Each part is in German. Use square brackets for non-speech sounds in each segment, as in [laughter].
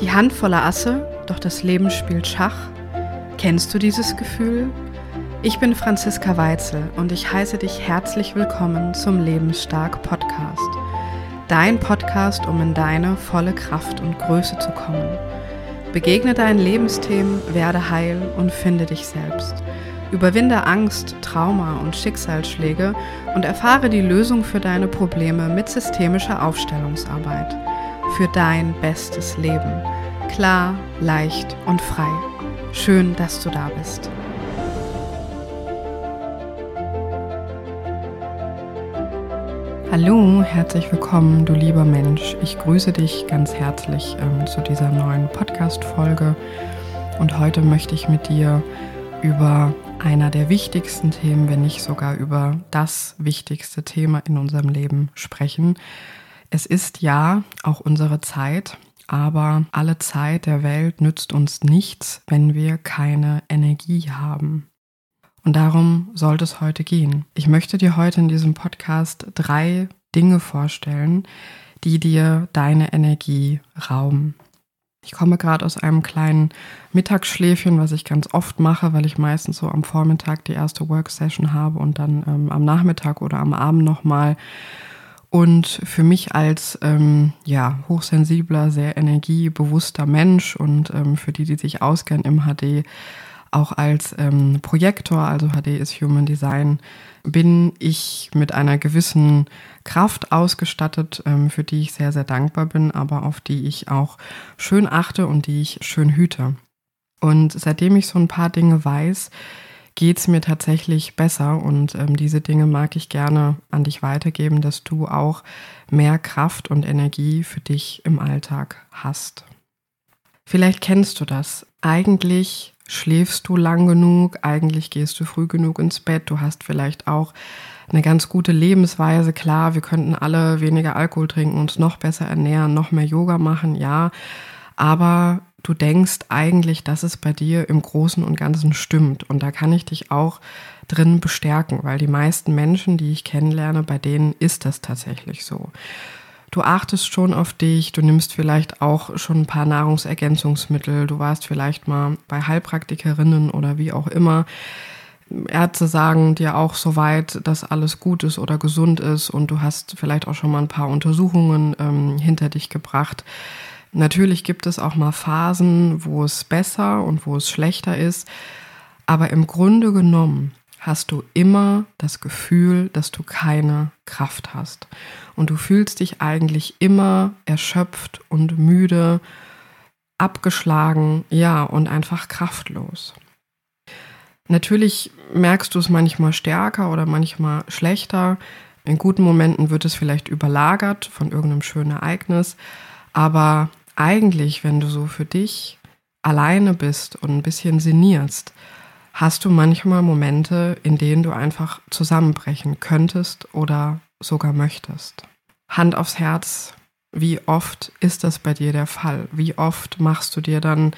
Die Hand voller Asse, doch das Leben spielt Schach. Kennst du dieses Gefühl? Ich bin Franziska Weitzel und ich heiße dich herzlich willkommen zum Lebensstark Podcast. Dein Podcast, um in deine volle Kraft und Größe zu kommen. Begegne deinen Lebensthemen, werde heil und finde dich selbst. Überwinde Angst, Trauma und Schicksalsschläge und erfahre die Lösung für deine Probleme mit systemischer Aufstellungsarbeit für dein bestes Leben. Klar, leicht und frei. Schön, dass du da bist. Hallo, herzlich willkommen, du lieber Mensch. Ich grüße dich ganz herzlich ähm, zu dieser neuen Podcast-Folge. Und heute möchte ich mit dir über einer der wichtigsten Themen, wenn nicht sogar über das wichtigste Thema in unserem Leben sprechen. Es ist ja auch unsere Zeit, aber alle Zeit der Welt nützt uns nichts, wenn wir keine Energie haben. Und darum sollte es heute gehen. Ich möchte dir heute in diesem Podcast drei Dinge vorstellen, die dir deine Energie rauben. Ich komme gerade aus einem kleinen Mittagsschläfchen, was ich ganz oft mache, weil ich meistens so am Vormittag die erste Worksession habe und dann ähm, am Nachmittag oder am Abend nochmal und für mich als ähm, ja, hochsensibler, sehr energiebewusster Mensch und ähm, für die, die sich auskennen im HD, auch als ähm, Projektor, also HD ist Human Design, bin ich mit einer gewissen Kraft ausgestattet, ähm, für die ich sehr, sehr dankbar bin, aber auf die ich auch schön achte und die ich schön hüte. Und seitdem ich so ein paar Dinge weiß, geht es mir tatsächlich besser und ähm, diese Dinge mag ich gerne an dich weitergeben, dass du auch mehr Kraft und Energie für dich im Alltag hast. Vielleicht kennst du das. Eigentlich schläfst du lang genug, eigentlich gehst du früh genug ins Bett, du hast vielleicht auch eine ganz gute Lebensweise. Klar, wir könnten alle weniger Alkohol trinken, uns noch besser ernähren, noch mehr Yoga machen, ja. Aber du denkst eigentlich, dass es bei dir im Großen und Ganzen stimmt. Und da kann ich dich auch drin bestärken, weil die meisten Menschen, die ich kennenlerne, bei denen ist das tatsächlich so. Du achtest schon auf dich, du nimmst vielleicht auch schon ein paar Nahrungsergänzungsmittel, du warst vielleicht mal bei Heilpraktikerinnen oder wie auch immer. Ärzte sagen dir auch soweit, dass alles gut ist oder gesund ist und du hast vielleicht auch schon mal ein paar Untersuchungen ähm, hinter dich gebracht. Natürlich gibt es auch mal Phasen, wo es besser und wo es schlechter ist, aber im Grunde genommen hast du immer das Gefühl, dass du keine Kraft hast. Und du fühlst dich eigentlich immer erschöpft und müde, abgeschlagen, ja, und einfach kraftlos. Natürlich merkst du es manchmal stärker oder manchmal schlechter. In guten Momenten wird es vielleicht überlagert von irgendeinem schönen Ereignis, aber eigentlich, wenn du so für dich alleine bist und ein bisschen sinnierst, hast du manchmal Momente, in denen du einfach zusammenbrechen könntest oder sogar möchtest. Hand aufs Herz, wie oft ist das bei dir der Fall? Wie oft machst du dir dann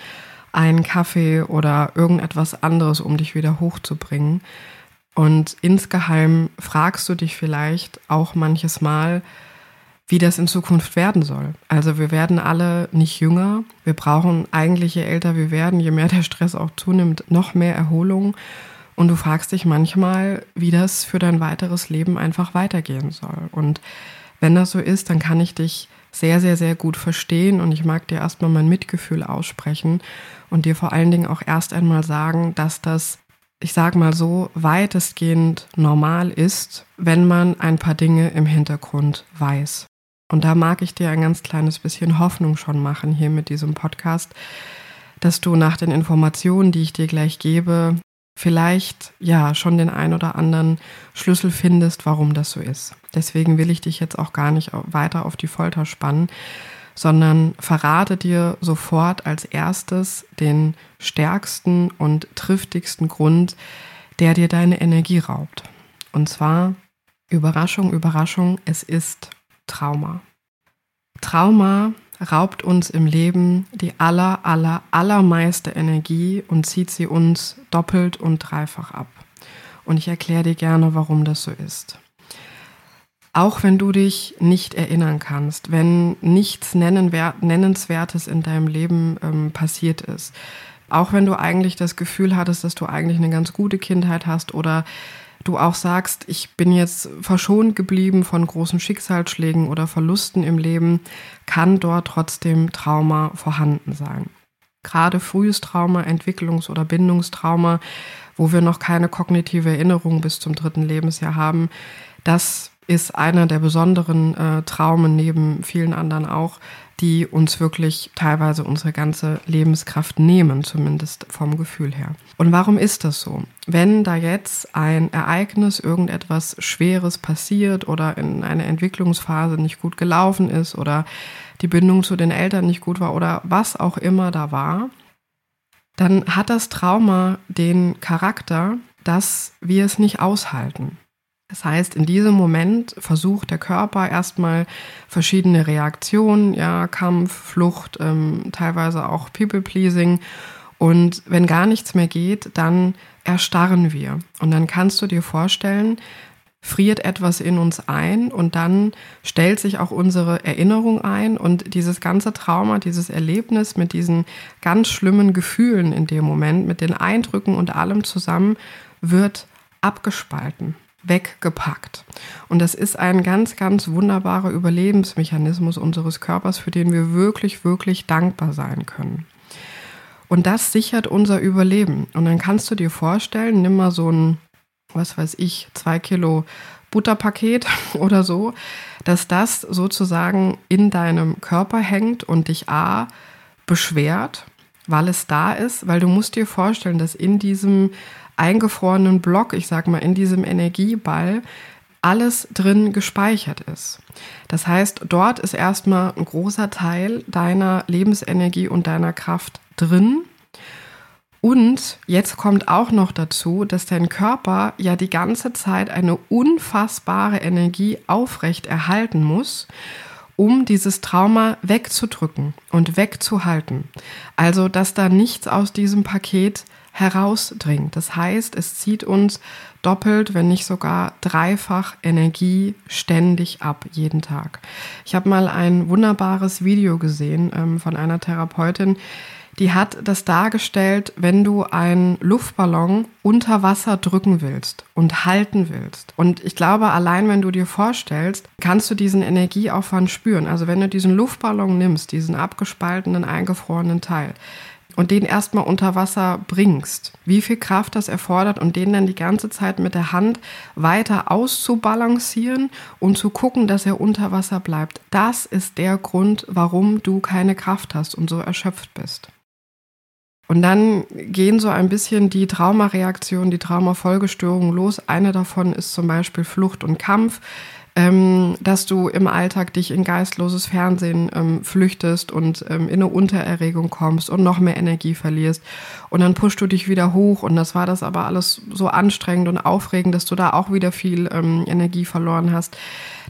einen Kaffee oder irgendetwas anderes, um dich wieder hochzubringen? Und insgeheim fragst du dich vielleicht auch manches Mal, wie das in Zukunft werden soll. Also wir werden alle nicht jünger. Wir brauchen eigentlich, je älter wir werden, je mehr der Stress auch zunimmt, noch mehr Erholung. Und du fragst dich manchmal, wie das für dein weiteres Leben einfach weitergehen soll. Und wenn das so ist, dann kann ich dich sehr, sehr, sehr gut verstehen und ich mag dir erstmal mein Mitgefühl aussprechen und dir vor allen Dingen auch erst einmal sagen, dass das, ich sag mal so, weitestgehend normal ist, wenn man ein paar Dinge im Hintergrund weiß. Und da mag ich dir ein ganz kleines bisschen Hoffnung schon machen hier mit diesem Podcast, dass du nach den Informationen, die ich dir gleich gebe, vielleicht ja schon den ein oder anderen Schlüssel findest, warum das so ist. Deswegen will ich dich jetzt auch gar nicht weiter auf die Folter spannen, sondern verrate dir sofort als erstes den stärksten und triftigsten Grund, der dir deine Energie raubt. Und zwar, Überraschung, Überraschung, es ist Trauma. Trauma raubt uns im Leben die aller, aller, allermeiste Energie und zieht sie uns doppelt und dreifach ab. Und ich erkläre dir gerne, warum das so ist. Auch wenn du dich nicht erinnern kannst, wenn nichts Nennenswertes in deinem Leben ähm, passiert ist. Auch wenn du eigentlich das Gefühl hattest, dass du eigentlich eine ganz gute Kindheit hast oder du auch sagst, ich bin jetzt verschont geblieben von großen Schicksalsschlägen oder Verlusten im Leben, kann dort trotzdem Trauma vorhanden sein. Gerade frühes Trauma, Entwicklungs- oder Bindungstrauma, wo wir noch keine kognitive Erinnerung bis zum dritten Lebensjahr haben, das ist einer der besonderen äh, Traumen neben vielen anderen auch, die uns wirklich teilweise unsere ganze Lebenskraft nehmen, zumindest vom Gefühl her. Und warum ist das so? Wenn da jetzt ein Ereignis, irgendetwas Schweres passiert oder in einer Entwicklungsphase nicht gut gelaufen ist oder die Bindung zu den Eltern nicht gut war oder was auch immer da war, dann hat das Trauma den Charakter, dass wir es nicht aushalten. Das heißt, in diesem Moment versucht der Körper erstmal verschiedene Reaktionen, ja, Kampf, Flucht, ähm, teilweise auch People-Pleasing. Und wenn gar nichts mehr geht, dann erstarren wir. Und dann kannst du dir vorstellen, friert etwas in uns ein und dann stellt sich auch unsere Erinnerung ein und dieses ganze Trauma, dieses Erlebnis mit diesen ganz schlimmen Gefühlen in dem Moment, mit den Eindrücken und allem zusammen, wird abgespalten weggepackt. Und das ist ein ganz, ganz wunderbarer Überlebensmechanismus unseres Körpers, für den wir wirklich, wirklich dankbar sein können. Und das sichert unser Überleben. Und dann kannst du dir vorstellen, nimm mal so ein, was weiß ich, zwei Kilo Butterpaket [laughs] oder so, dass das sozusagen in deinem Körper hängt und dich A beschwert, weil es da ist, weil du musst dir vorstellen, dass in diesem eingefrorenen Block, ich sag mal, in diesem Energieball alles drin gespeichert ist. Das heißt, dort ist erstmal ein großer Teil deiner Lebensenergie und deiner Kraft drin. Und jetzt kommt auch noch dazu, dass dein Körper ja die ganze Zeit eine unfassbare Energie aufrecht erhalten muss, um dieses Trauma wegzudrücken und wegzuhalten. Also, dass da nichts aus diesem Paket herausdringt. Das heißt, es zieht uns doppelt, wenn nicht sogar dreifach Energie ständig ab, jeden Tag. Ich habe mal ein wunderbares Video gesehen ähm, von einer Therapeutin, die hat das dargestellt, wenn du einen Luftballon unter Wasser drücken willst und halten willst. Und ich glaube, allein wenn du dir vorstellst, kannst du diesen Energieaufwand spüren. Also wenn du diesen Luftballon nimmst, diesen abgespaltenen, eingefrorenen Teil, und den erstmal unter Wasser bringst, wie viel Kraft das erfordert und den dann die ganze Zeit mit der Hand weiter auszubalancieren und zu gucken, dass er unter Wasser bleibt. Das ist der Grund, warum du keine Kraft hast und so erschöpft bist. Und dann gehen so ein bisschen die Traumareaktionen, die Traumafolgestörungen los. Eine davon ist zum Beispiel Flucht und Kampf ähm, dass du im Alltag dich in geistloses Fernsehen ähm, flüchtest und ähm, in eine Untererregung kommst und noch mehr Energie verlierst. Und dann pushst du dich wieder hoch und das war das aber alles so anstrengend und aufregend, dass du da auch wieder viel ähm, Energie verloren hast.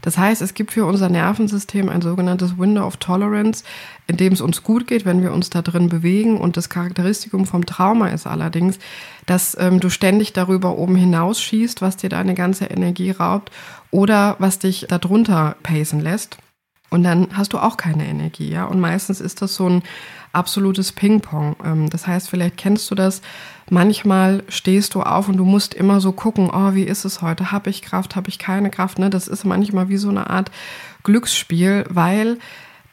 Das heißt, es gibt für unser Nervensystem ein sogenanntes Window of Tolerance, in dem es uns gut geht, wenn wir uns da drin bewegen. Und das Charakteristikum vom Trauma ist allerdings, dass ähm, du ständig darüber oben hinausschießt, was dir deine ganze Energie raubt oder was dich darunter pacen lässt. Und dann hast du auch keine Energie, ja. Und meistens ist das so ein absolutes Ping-Pong. Ähm, das heißt, vielleicht kennst du das. Manchmal stehst du auf und du musst immer so gucken, oh, wie ist es heute? Habe ich Kraft? Habe ich keine Kraft? Ne? Das ist manchmal wie so eine Art Glücksspiel, weil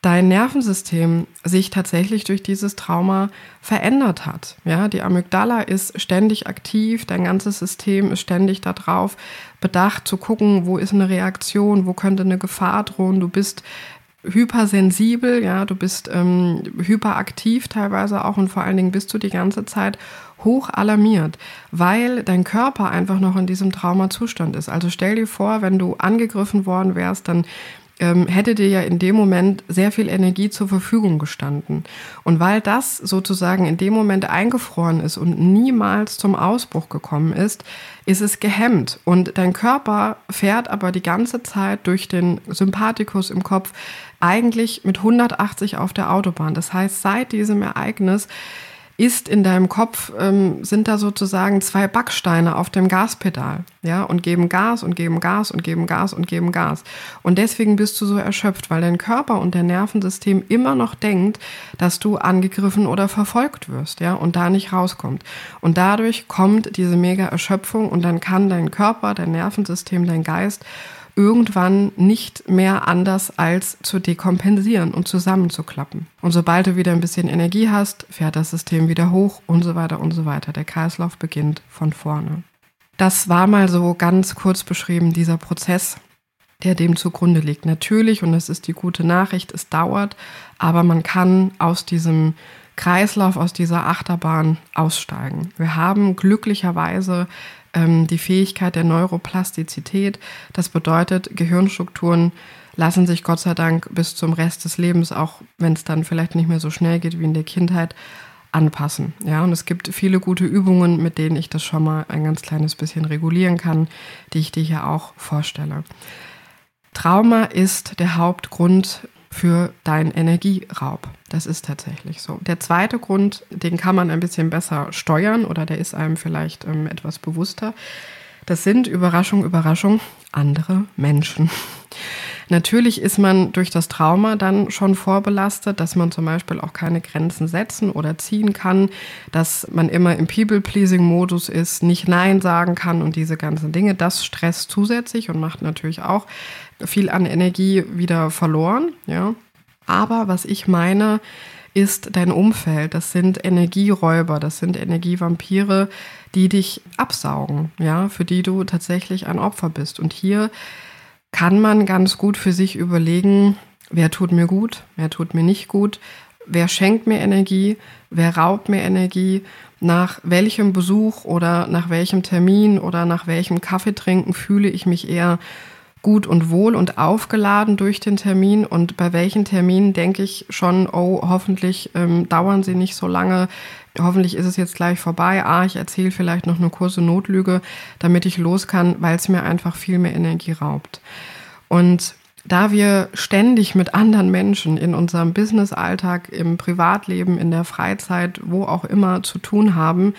dein Nervensystem sich tatsächlich durch dieses Trauma verändert hat. Ja, die Amygdala ist ständig aktiv, dein ganzes System ist ständig darauf bedacht zu gucken, wo ist eine Reaktion, wo könnte eine Gefahr drohen. Du bist hypersensibel, ja, du bist ähm, hyperaktiv teilweise auch und vor allen Dingen bist du die ganze Zeit hoch alarmiert, weil dein Körper einfach noch in diesem Traumazustand ist. Also stell dir vor, wenn du angegriffen worden wärst, dann ähm, hätte dir ja in dem Moment sehr viel Energie zur Verfügung gestanden. Und weil das sozusagen in dem Moment eingefroren ist und niemals zum Ausbruch gekommen ist, ist es gehemmt. Und dein Körper fährt aber die ganze Zeit durch den Sympathikus im Kopf eigentlich mit 180 auf der Autobahn. Das heißt, seit diesem Ereignis ist in deinem Kopf, ähm, sind da sozusagen zwei Backsteine auf dem Gaspedal, ja, und geben Gas und geben Gas und geben Gas und geben Gas. Und deswegen bist du so erschöpft, weil dein Körper und dein Nervensystem immer noch denkt, dass du angegriffen oder verfolgt wirst, ja, und da nicht rauskommt. Und dadurch kommt diese mega Erschöpfung und dann kann dein Körper, dein Nervensystem, dein Geist irgendwann nicht mehr anders als zu dekompensieren und zusammenzuklappen. Und sobald du wieder ein bisschen Energie hast, fährt das System wieder hoch und so weiter und so weiter. Der Kreislauf beginnt von vorne. Das war mal so ganz kurz beschrieben, dieser Prozess, der dem zugrunde liegt. Natürlich, und das ist die gute Nachricht, es dauert, aber man kann aus diesem Kreislauf, aus dieser Achterbahn aussteigen. Wir haben glücklicherweise ähm, die Fähigkeit der Neuroplastizität. Das bedeutet, Gehirnstrukturen lassen sich Gott sei Dank bis zum Rest des Lebens, auch wenn es dann vielleicht nicht mehr so schnell geht wie in der Kindheit, anpassen. Ja, und es gibt viele gute Übungen, mit denen ich das schon mal ein ganz kleines bisschen regulieren kann, die ich dir hier auch vorstelle. Trauma ist der Hauptgrund für deinen Energieraub. Das ist tatsächlich so. Der zweite Grund, den kann man ein bisschen besser steuern oder der ist einem vielleicht ähm, etwas bewusster. Das sind Überraschung, Überraschung, andere Menschen. [laughs] Natürlich ist man durch das Trauma dann schon vorbelastet, dass man zum Beispiel auch keine Grenzen setzen oder ziehen kann, dass man immer im People-Pleasing-Modus ist, nicht Nein sagen kann und diese ganzen Dinge. Das stresst zusätzlich und macht natürlich auch viel an Energie wieder verloren. Ja. Aber was ich meine, ist dein Umfeld. Das sind Energieräuber, das sind Energievampire, die dich absaugen, ja, für die du tatsächlich ein Opfer bist. Und hier kann man ganz gut für sich überlegen, wer tut mir gut, wer tut mir nicht gut, wer schenkt mir Energie, wer raubt mir Energie, nach welchem Besuch oder nach welchem Termin oder nach welchem Kaffeetrinken fühle ich mich eher gut und wohl und aufgeladen durch den Termin. Und bei welchen Terminen denke ich schon, oh, hoffentlich ähm, dauern sie nicht so lange, hoffentlich ist es jetzt gleich vorbei, ah, ich erzähle vielleicht noch eine kurze Notlüge, damit ich los kann, weil es mir einfach viel mehr Energie raubt. Und da wir ständig mit anderen Menschen in unserem Business-Alltag, im Privatleben, in der Freizeit, wo auch immer zu tun haben,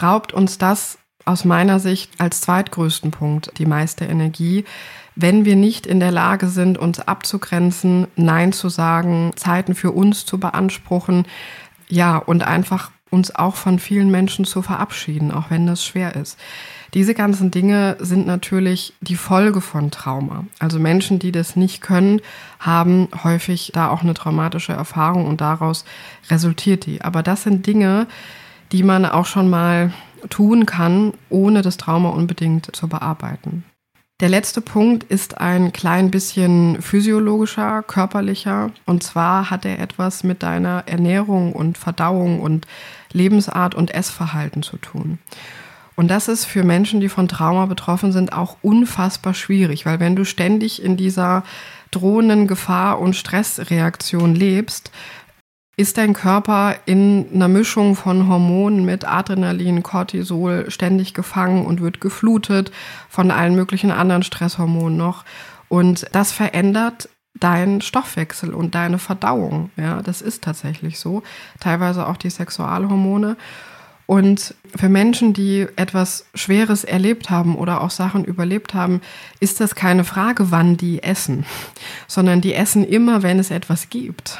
raubt uns das aus meiner Sicht als zweitgrößten Punkt die meiste Energie, wenn wir nicht in der Lage sind, uns abzugrenzen, Nein zu sagen, Zeiten für uns zu beanspruchen, ja, und einfach uns auch von vielen Menschen zu verabschieden, auch wenn das schwer ist. Diese ganzen Dinge sind natürlich die Folge von Trauma. Also Menschen, die das nicht können, haben häufig da auch eine traumatische Erfahrung und daraus resultiert die. Aber das sind Dinge, die man auch schon mal tun kann, ohne das Trauma unbedingt zu bearbeiten. Der letzte Punkt ist ein klein bisschen physiologischer, körperlicher. Und zwar hat er etwas mit deiner Ernährung und Verdauung und Lebensart und Essverhalten zu tun. Und das ist für Menschen, die von Trauma betroffen sind, auch unfassbar schwierig, weil wenn du ständig in dieser drohenden Gefahr und Stressreaktion lebst, ist dein Körper in einer Mischung von Hormonen mit Adrenalin, Cortisol ständig gefangen und wird geflutet von allen möglichen anderen Stresshormonen noch. Und das verändert deinen Stoffwechsel und deine Verdauung. Ja, das ist tatsächlich so. Teilweise auch die Sexualhormone. Und für Menschen, die etwas Schweres erlebt haben oder auch Sachen überlebt haben, ist das keine Frage, wann die essen, sondern die essen immer, wenn es etwas gibt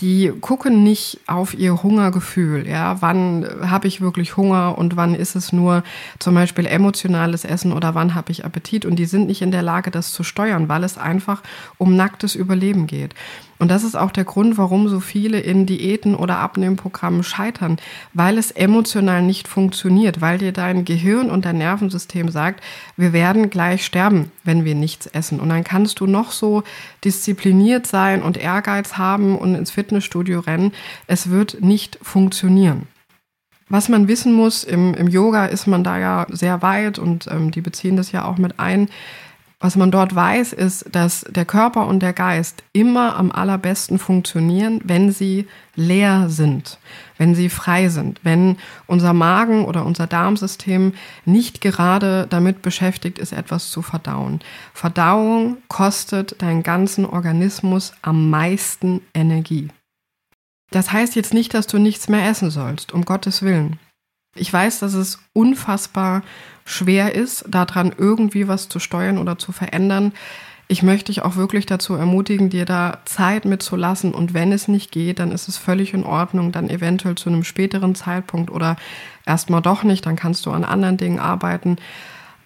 die gucken nicht auf ihr Hungergefühl. Ja, wann habe ich wirklich Hunger und wann ist es nur zum Beispiel emotionales Essen oder wann habe ich Appetit? Und die sind nicht in der Lage, das zu steuern, weil es einfach um nacktes Überleben geht. Und das ist auch der Grund, warum so viele in Diäten oder Abnehmprogrammen scheitern, weil es emotional nicht funktioniert, weil dir dein Gehirn und dein Nervensystem sagt, wir werden gleich sterben, wenn wir nichts essen. Und dann kannst du noch so diszipliniert sein und Ehrgeiz haben und ins Fitnessstudio rennen. Es wird nicht funktionieren. Was man wissen muss, im, im Yoga ist man da ja sehr weit und ähm, die beziehen das ja auch mit ein. Was man dort weiß, ist, dass der Körper und der Geist immer am allerbesten funktionieren, wenn sie leer sind, wenn sie frei sind, wenn unser Magen oder unser Darmsystem nicht gerade damit beschäftigt ist, etwas zu verdauen. Verdauung kostet deinen ganzen Organismus am meisten Energie. Das heißt jetzt nicht, dass du nichts mehr essen sollst, um Gottes Willen. Ich weiß, dass es unfassbar schwer ist, daran irgendwie was zu steuern oder zu verändern. Ich möchte dich auch wirklich dazu ermutigen, dir da Zeit mitzulassen. Und wenn es nicht geht, dann ist es völlig in Ordnung, dann eventuell zu einem späteren Zeitpunkt oder erstmal doch nicht, dann kannst du an anderen Dingen arbeiten.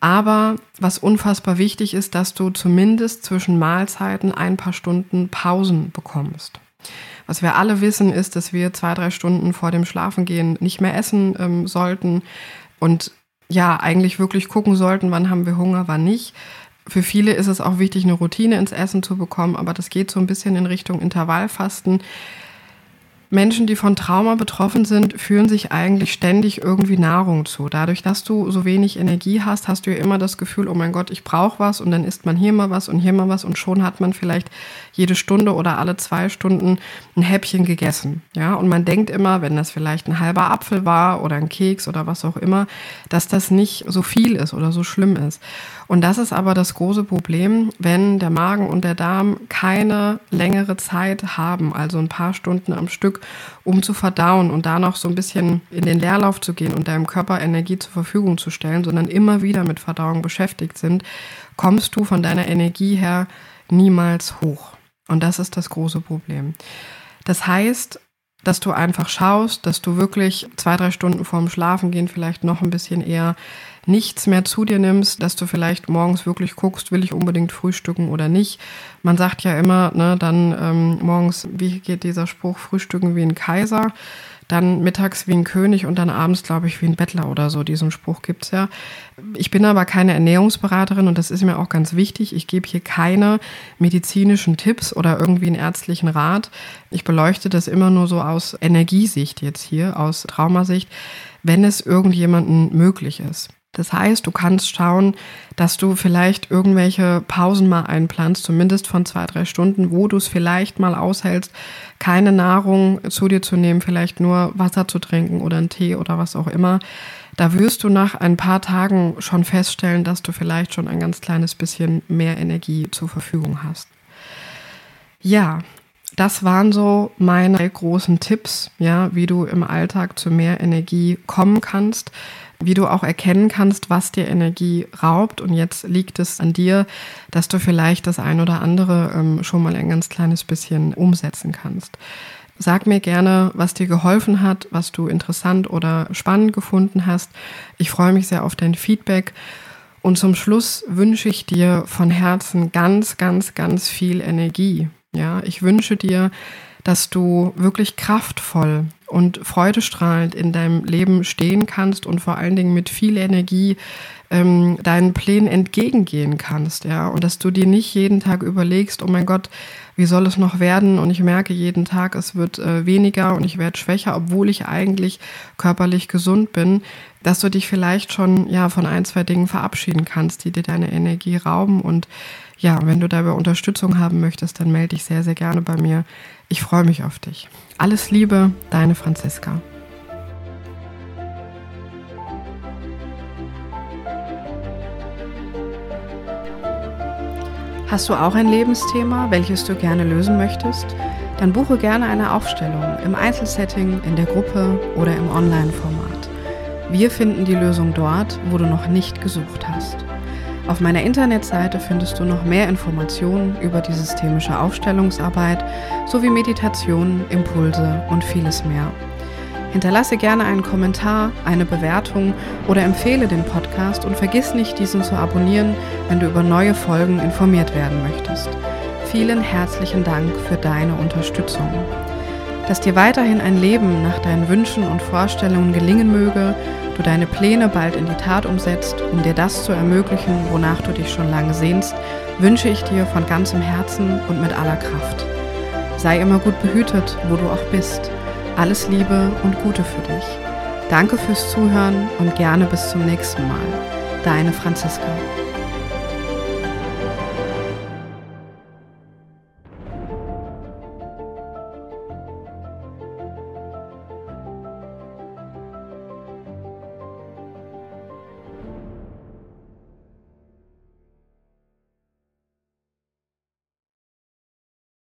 Aber was unfassbar wichtig ist, dass du zumindest zwischen Mahlzeiten ein paar Stunden Pausen bekommst. Was wir alle wissen, ist, dass wir zwei, drei Stunden vor dem Schlafengehen nicht mehr essen ähm, sollten und ja, eigentlich wirklich gucken sollten, wann haben wir Hunger, wann nicht. Für viele ist es auch wichtig, eine Routine ins Essen zu bekommen, aber das geht so ein bisschen in Richtung Intervallfasten. Menschen, die von Trauma betroffen sind, fühlen sich eigentlich ständig irgendwie Nahrung zu. Dadurch, dass du so wenig Energie hast, hast du ja immer das Gefühl, oh mein Gott, ich brauche was und dann isst man hier mal was und hier mal was und schon hat man vielleicht jede Stunde oder alle zwei Stunden ein Häppchen gegessen. Ja, und man denkt immer, wenn das vielleicht ein halber Apfel war oder ein Keks oder was auch immer, dass das nicht so viel ist oder so schlimm ist. Und das ist aber das große Problem, wenn der Magen und der Darm keine längere Zeit haben, also ein paar Stunden am Stück, um zu verdauen und da noch so ein bisschen in den Leerlauf zu gehen und deinem Körper Energie zur Verfügung zu stellen, sondern immer wieder mit Verdauung beschäftigt sind, kommst du von deiner Energie her niemals hoch. Und das ist das große Problem. Das heißt, dass du einfach schaust, dass du wirklich zwei, drei Stunden vorm Schlafengehen vielleicht noch ein bisschen eher nichts mehr zu dir nimmst, dass du vielleicht morgens wirklich guckst, will ich unbedingt frühstücken oder nicht. Man sagt ja immer, ne, dann ähm, morgens, wie geht dieser Spruch, frühstücken wie ein Kaiser dann mittags wie ein König und dann abends, glaube ich, wie ein Bettler oder so. Diesen Spruch gibt's ja. Ich bin aber keine Ernährungsberaterin und das ist mir auch ganz wichtig. Ich gebe hier keine medizinischen Tipps oder irgendwie einen ärztlichen Rat. Ich beleuchte das immer nur so aus Energiesicht jetzt hier, aus Traumasicht, wenn es irgendjemanden möglich ist. Das heißt, du kannst schauen, dass du vielleicht irgendwelche Pausen mal einplanst, zumindest von zwei, drei Stunden, wo du es vielleicht mal aushältst, keine Nahrung zu dir zu nehmen, vielleicht nur Wasser zu trinken oder einen Tee oder was auch immer. Da wirst du nach ein paar Tagen schon feststellen, dass du vielleicht schon ein ganz kleines bisschen mehr Energie zur Verfügung hast. Ja, das waren so meine großen Tipps, ja, wie du im Alltag zu mehr Energie kommen kannst wie du auch erkennen kannst, was dir Energie raubt. Und jetzt liegt es an dir, dass du vielleicht das ein oder andere ähm, schon mal ein ganz kleines bisschen umsetzen kannst. Sag mir gerne, was dir geholfen hat, was du interessant oder spannend gefunden hast. Ich freue mich sehr auf dein Feedback. Und zum Schluss wünsche ich dir von Herzen ganz, ganz, ganz viel Energie. Ja, ich wünsche dir, dass du wirklich kraftvoll und freudestrahlend in deinem Leben stehen kannst und vor allen Dingen mit viel Energie ähm, deinen Plänen entgegengehen kannst, ja, und dass du dir nicht jeden Tag überlegst, oh mein Gott, wie soll es noch werden? Und ich merke jeden Tag, es wird äh, weniger und ich werde schwächer, obwohl ich eigentlich körperlich gesund bin, dass du dich vielleicht schon ja von ein, zwei Dingen verabschieden kannst, die dir deine Energie rauben und ja, wenn du dabei Unterstützung haben möchtest, dann melde dich sehr, sehr gerne bei mir. Ich freue mich auf dich. Alles Liebe, deine Franziska. Hast du auch ein Lebensthema, welches du gerne lösen möchtest? Dann buche gerne eine Aufstellung im Einzelsetting, in der Gruppe oder im Online-Format. Wir finden die Lösung dort, wo du noch nicht gesucht hast. Auf meiner Internetseite findest du noch mehr Informationen über die systemische Aufstellungsarbeit sowie Meditationen, Impulse und vieles mehr. Hinterlasse gerne einen Kommentar, eine Bewertung oder empfehle den Podcast und vergiss nicht, diesen zu abonnieren, wenn du über neue Folgen informiert werden möchtest. Vielen herzlichen Dank für deine Unterstützung. Dass dir weiterhin ein Leben nach deinen Wünschen und Vorstellungen gelingen möge, du deine Pläne bald in die Tat umsetzt, um dir das zu ermöglichen, wonach du dich schon lange sehnst, wünsche ich dir von ganzem Herzen und mit aller Kraft. Sei immer gut behütet, wo du auch bist. Alles Liebe und Gute für dich. Danke fürs Zuhören und gerne bis zum nächsten Mal. Deine Franziska.